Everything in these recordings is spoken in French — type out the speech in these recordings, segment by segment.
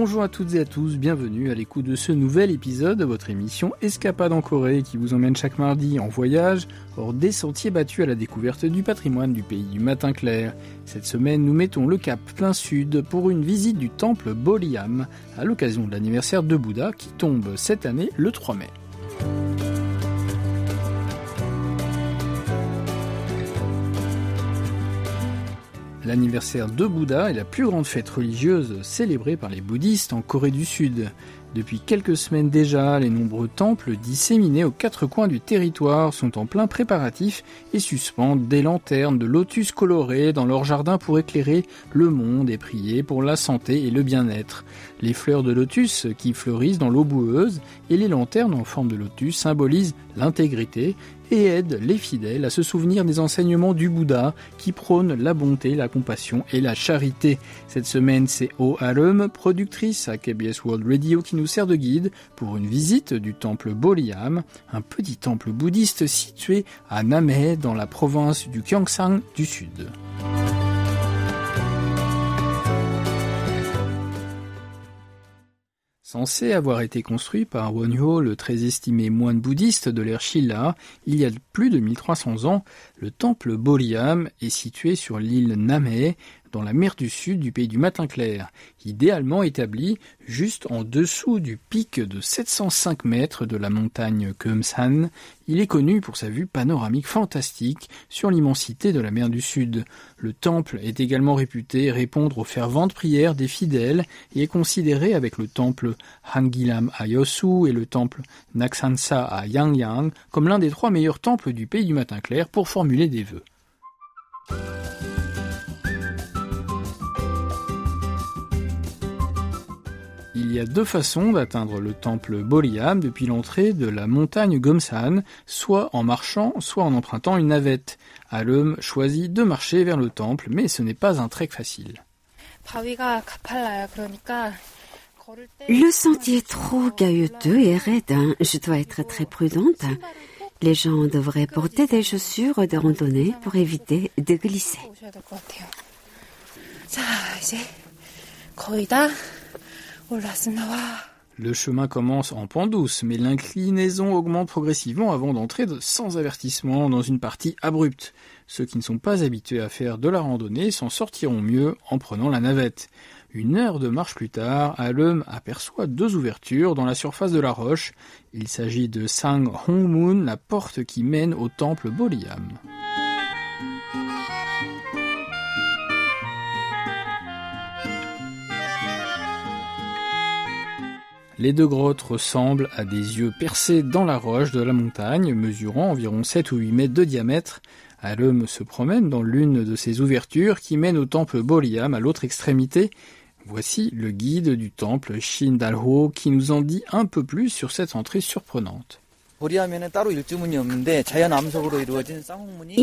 Bonjour à toutes et à tous, bienvenue à l'écoute de ce nouvel épisode de votre émission Escapade en Corée qui vous emmène chaque mardi en voyage hors des sentiers battus à la découverte du patrimoine du pays du matin clair. Cette semaine, nous mettons le cap plein sud pour une visite du temple Boliam à l'occasion de l'anniversaire de Bouddha qui tombe cette année le 3 mai. L'anniversaire de Bouddha est la plus grande fête religieuse célébrée par les bouddhistes en Corée du Sud. Depuis quelques semaines déjà, les nombreux temples disséminés aux quatre coins du territoire sont en plein préparatif et suspendent des lanternes de lotus colorées dans leur jardin pour éclairer le monde et prier pour la santé et le bien-être. Les fleurs de lotus qui fleurissent dans l'eau boueuse et les lanternes en forme de lotus symbolisent l'intégrité et aident les fidèles à se souvenir des enseignements du Bouddha qui prônent la bonté, la compassion et la charité. Cette semaine, c'est O Alum, productrice à KBS World Radio, qui nous sert de guide pour une visite du temple Boliam, un petit temple bouddhiste situé à Namhae dans la province du Gyeongsang du Sud. Censé avoir été construit par Wonhyo, le très estimé moine bouddhiste de l'ère Shilla, il y a plus de 1300 ans, le temple Boliam est situé sur l'île Namhae, dans la mer du Sud du pays du matin clair, idéalement établi juste en dessous du pic de 705 mètres de la montagne Keumsan. Il est connu pour sa vue panoramique fantastique sur l'immensité de la mer du Sud. Le temple est également réputé répondre aux ferventes prières des fidèles et est considéré avec le temple Hangilam à Yosu et le temple Naksansa à Yangyang comme l'un des trois meilleurs temples du pays du matin clair pour formuler des vœux. Il y a deux façons d'atteindre le temple Boliam depuis l'entrée de la montagne Gomsan, soit en marchant, soit en empruntant une navette. Alum choisit de marcher vers le temple, mais ce n'est pas un trek facile. Le sentier est trop caillouteux et raide. Hein. Je dois être très prudente. Les gens devraient porter des chaussures de randonnée pour éviter de glisser. Le chemin commence en pente douce, mais l'inclinaison augmente progressivement avant d'entrer sans avertissement dans une partie abrupte. Ceux qui ne sont pas habitués à faire de la randonnée s'en sortiront mieux en prenant la navette. Une heure de marche plus tard, Alum aperçoit deux ouvertures dans la surface de la roche. Il s'agit de Sang Hong Moon, la porte qui mène au temple Boliam. Les deux grottes ressemblent à des yeux percés dans la roche de la montagne, mesurant environ 7 ou 8 mètres de diamètre. Alum se promène dans l'une de ces ouvertures qui mène au temple Boliam à l'autre extrémité. Voici le guide du temple Shindalho qui nous en dit un peu plus sur cette entrée surprenante. Il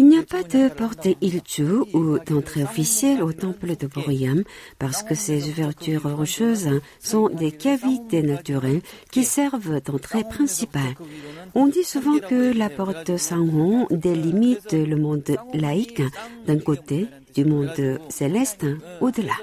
n'y a pas de porte Ilchu ou d'entrée officielle au temple de Boriam parce que ces ouvertures rocheuses sont des cavités naturelles qui servent d'entrée principale. On dit souvent que la porte Sanghong délimite le monde laïque d'un côté du monde céleste au-delà.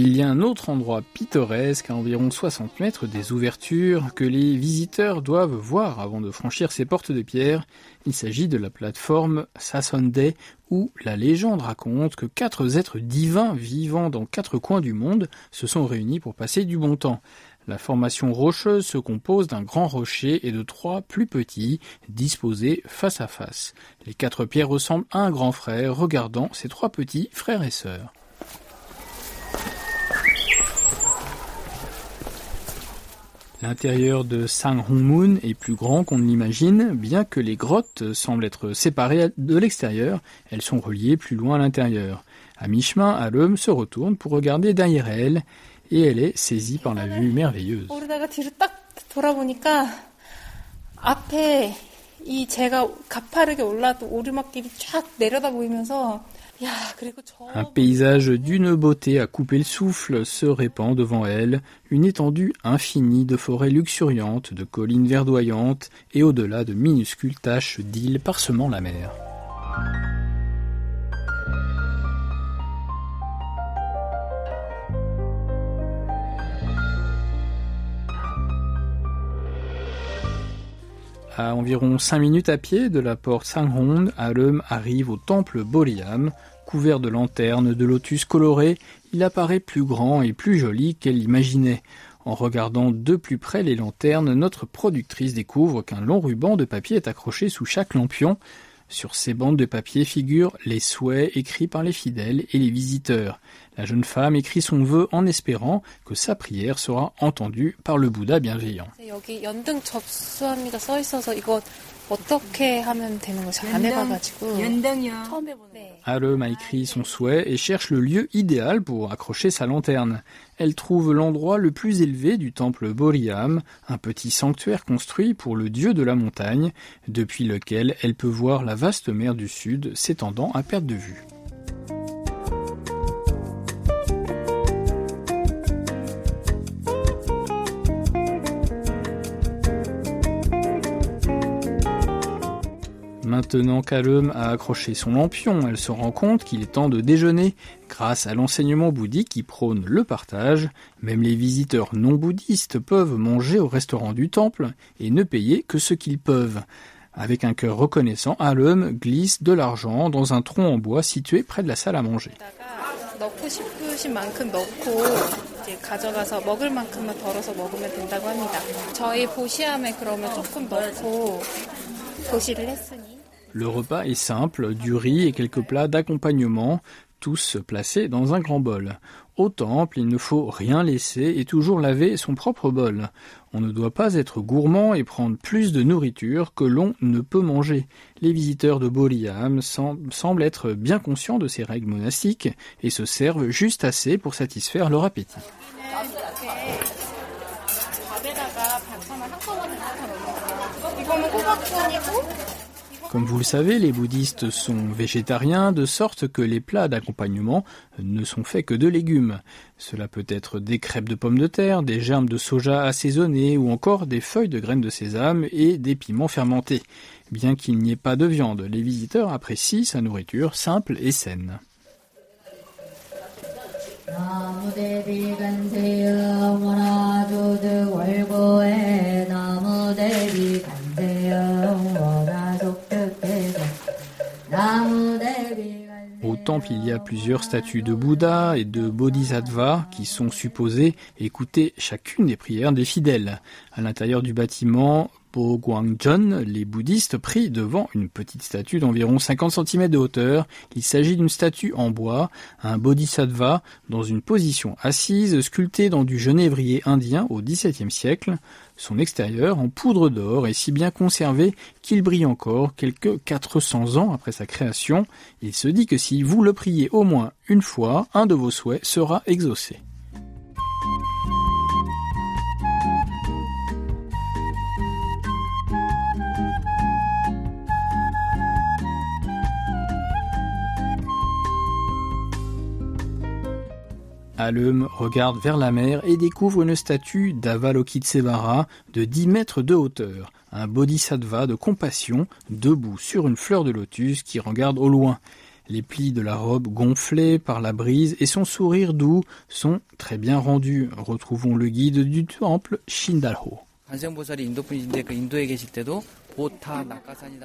Il y a un autre endroit pittoresque à environ 60 mètres des ouvertures que les visiteurs doivent voir avant de franchir ces portes de pierre. Il s'agit de la plateforme Sasonde où la légende raconte que quatre êtres divins vivant dans quatre coins du monde se sont réunis pour passer du bon temps. La formation rocheuse se compose d'un grand rocher et de trois plus petits disposés face à face. Les quatre pierres ressemblent à un grand frère regardant ses trois petits frères et sœurs. L'intérieur de Sang Hong Moon est plus grand qu'on ne l'imagine, bien que les grottes semblent être séparées de l'extérieur, elles sont reliées plus loin à l'intérieur. À mi-chemin, Alum se retourne pour regarder derrière elle, et elle est saisie par la vue merveilleuse. Un paysage d'une beauté à couper le souffle se répand devant elle, une étendue infinie de forêts luxuriantes, de collines verdoyantes et au-delà de minuscules taches d'îles parsemant la mer. À environ 5 minutes à pied de la porte Sanghong, Alum arrive au temple Boliam. Couvert de lanternes, de lotus colorés, il apparaît plus grand et plus joli qu'elle l'imaginait. En regardant de plus près les lanternes, notre productrice découvre qu'un long ruban de papier est accroché sous chaque lampion. Sur ces bandes de papier figurent les souhaits écrits par les fidèles et les visiteurs. La jeune femme écrit son vœu en espérant que sa prière sera entendue par le Bouddha bienveillant. Alem a écrit son souhait et cherche le lieu idéal pour accrocher sa lanterne. Elle trouve l'endroit le plus élevé du temple Boriam, un petit sanctuaire construit pour le dieu de la montagne, depuis lequel elle peut voir la vaste mer du sud s'étendant à perte de vue. Maintenant qu'Alum a accroché son lampion, elle se rend compte qu'il est temps de déjeuner. Grâce à l'enseignement bouddhique qui prône le partage, même les visiteurs non bouddhistes peuvent manger au restaurant du temple et ne payer que ce qu'ils peuvent. Avec un cœur reconnaissant, Alum glisse de l'argent dans un tronc en bois situé près de la salle à manger. Le repas est simple, du riz et quelques plats d'accompagnement, tous placés dans un grand bol. Au temple, il ne faut rien laisser et toujours laver son propre bol. On ne doit pas être gourmand et prendre plus de nourriture que l'on ne peut manger. Les visiteurs de Boliam semblent être bien conscients de ces règles monastiques et se servent juste assez pour satisfaire leur appétit. Comme vous le savez, les bouddhistes sont végétariens, de sorte que les plats d'accompagnement ne sont faits que de légumes. Cela peut être des crêpes de pommes de terre, des germes de soja assaisonnés ou encore des feuilles de graines de sésame et des piments fermentés. Bien qu'il n'y ait pas de viande, les visiteurs apprécient sa nourriture simple et saine. Il y a plusieurs statues de Bouddha et de Bodhisattva qui sont supposées écouter chacune des prières des fidèles. À l'intérieur du bâtiment, Bo les bouddhistes prient devant une petite statue d'environ 50 cm de hauteur. Il s'agit d'une statue en bois, un bodhisattva, dans une position assise, sculptée dans du genévrier indien au XVIIe siècle. Son extérieur, en poudre d'or, est si bien conservé qu'il brille encore quelques 400 ans après sa création. Il se dit que si vous le priez au moins une fois, un de vos souhaits sera exaucé. Alum regarde vers la mer et découvre une statue d'Avalokitesvara de 10 mètres de hauteur, un bodhisattva de compassion debout sur une fleur de lotus qui regarde au loin. Les plis de la robe gonflés par la brise et son sourire doux sont très bien rendus. Retrouvons le guide du temple Shindalho.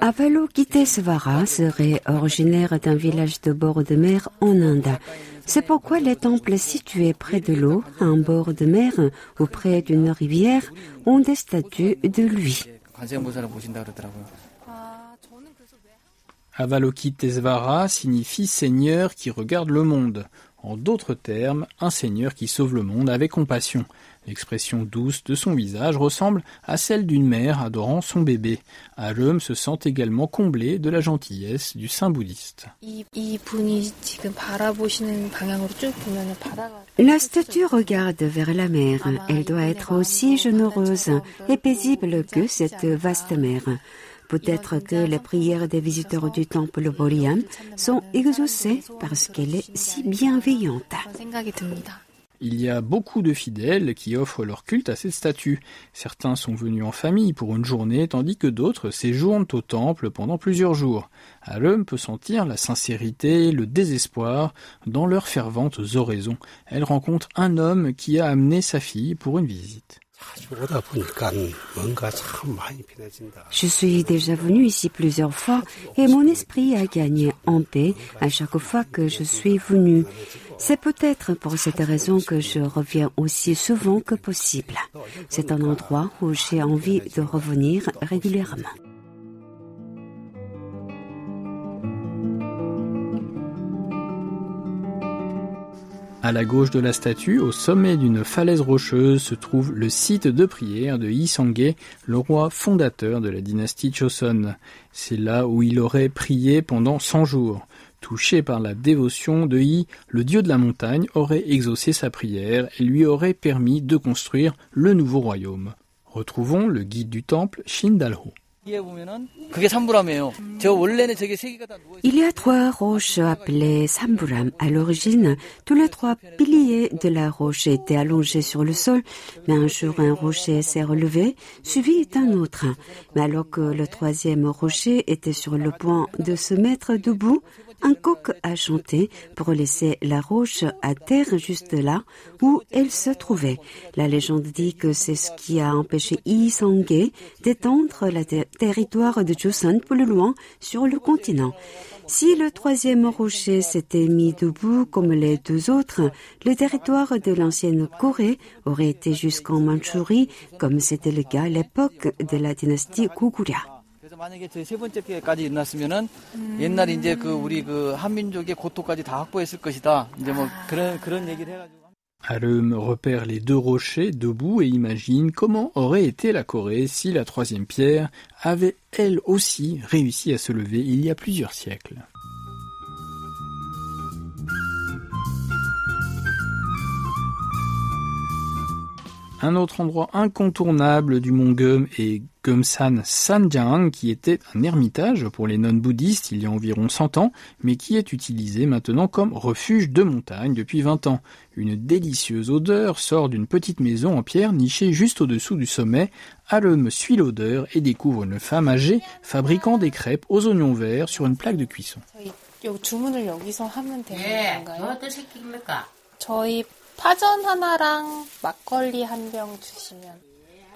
Avalokitesvara serait originaire d'un village de bord de mer en Inde. C'est pourquoi les temples situés près de l'eau, à un bord de mer ou près d'une rivière, ont des statues de lui. Avalokitesvara signifie Seigneur qui regarde le monde. En d'autres termes, un Seigneur qui sauve le monde avec compassion. L'expression douce de son visage ressemble à celle d'une mère adorant son bébé. Alum se sent également comblé de la gentillesse du saint bouddhiste. La statue regarde vers la mer. Elle doit être aussi généreuse et paisible que cette vaste mer. Peut-être que les prières des visiteurs du temple Boriam sont exaucées parce qu'elle est si bienveillante. Il y a beaucoup de fidèles qui offrent leur culte à cette statue. Certains sont venus en famille pour une journée, tandis que d'autres séjournent au temple pendant plusieurs jours. l'homme peut sentir la sincérité, le désespoir dans leurs ferventes oraisons. Elle rencontre un homme qui a amené sa fille pour une visite. Je suis déjà venu ici plusieurs fois et mon esprit a gagné en paix à chaque fois que je suis venu. C'est peut-être pour cette raison que je reviens aussi souvent que possible. C'est un endroit où j'ai envie de revenir régulièrement. À la gauche de la statue, au sommet d'une falaise rocheuse, se trouve le site de prière de Yi Sangye, le roi fondateur de la dynastie Choson. C'est là où il aurait prié pendant 100 jours. Touché par la dévotion de Yi, le dieu de la montagne aurait exaucé sa prière et lui aurait permis de construire le nouveau royaume. Retrouvons le guide du temple, Shindalho. Il y a trois roches appelées Samburam. À l'origine, tous les trois piliers de la roche étaient allongés sur le sol, mais un jour un rocher s'est relevé, suivi d'un autre. Mais alors que le troisième rocher était sur le point de se mettre debout, un coq a chanté pour laisser la roche à terre juste là où elle se trouvait. La légende dit que c'est ce qui a empêché Yi Sangye d'étendre le territoire de Joseon plus loin sur le continent. Si le troisième rocher s'était mis debout comme les deux autres, le territoire de l'ancienne Corée aurait été jusqu'en Mandchourie, comme c'était le cas à l'époque de la dynastie Goguryeo. 만약에 세 번째 피해까지 일어났으면은 음. 옛날 이제 그 우리 그 한민족의 고토까지 다 확보했을 것이다. 이제 뭐 그런 그런 얘기를 해가지고. Alum repère les deux rochers debout et imagine comment aurait été la Corée si la troisième pierre avait elle aussi réussi à se lever il y a plusieurs siècles. Un autre endroit incontournable du mont Gum est Gumsan Sanjiang, qui était un ermitage pour les nonnes bouddhistes il y a environ 100 ans, mais qui est utilisé maintenant comme refuge de montagne depuis 20 ans. Une délicieuse odeur sort d'une petite maison en pierre nichée juste au-dessous du sommet. Alum suit l'odeur et découvre une femme âgée fabriquant des crêpes aux oignons verts sur une plaque de cuisson.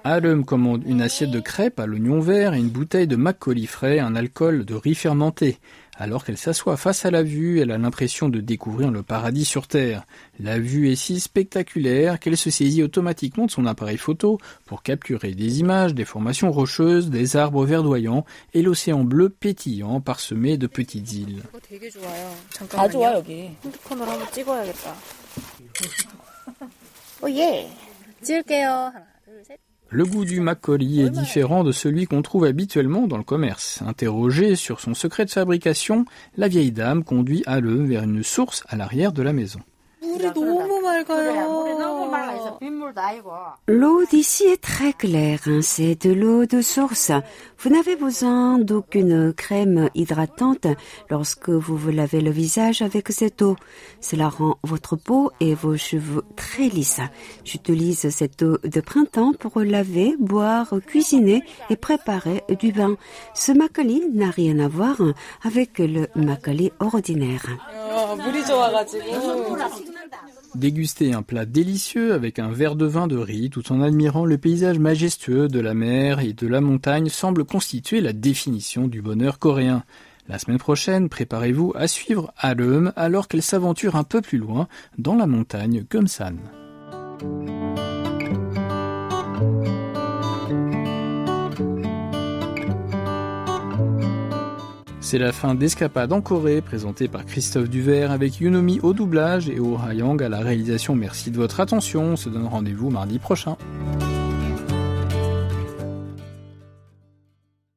Alum commande une assiette de crêpes à l'oignon vert et une bouteille de makgeolli frais, un alcool de riz fermenté. Alors qu'elle s'assoit face à la vue, elle a l'impression de découvrir le paradis sur Terre. La vue est si spectaculaire qu'elle se saisit automatiquement de son appareil photo pour capturer des images des formations rocheuses, des arbres verdoyants et l'océan bleu pétillant parsemé de petites îles. Le goût du makgeolli est différent de celui qu'on trouve habituellement dans le commerce. Interrogée sur son secret de fabrication, la vieille dame conduit Halle vers une source à l'arrière de la maison. L'eau d'ici est très claire, hein. c'est de l'eau de source. Vous n'avez besoin d'aucune crème hydratante lorsque vous vous lavez le visage avec cette eau. Cela rend votre peau et vos cheveux très lisses. J'utilise cette eau de printemps pour laver, boire, cuisiner et préparer du bain. Ce makgeolli n'a rien à voir avec le makgeolli ordinaire. Déguster un plat délicieux avec un verre de vin de riz tout en admirant le paysage majestueux de la mer et de la montagne semble constituer la définition du bonheur coréen. La semaine prochaine, préparez-vous à suivre Alum alors qu'elle s'aventure un peu plus loin dans la montagne Gumsan. C'est la fin d'Escapade en Corée, présentée par Christophe Duvert avec Yunomi au doublage et Oh Hayang à la réalisation. Merci de votre attention. On se donne rendez-vous mardi prochain.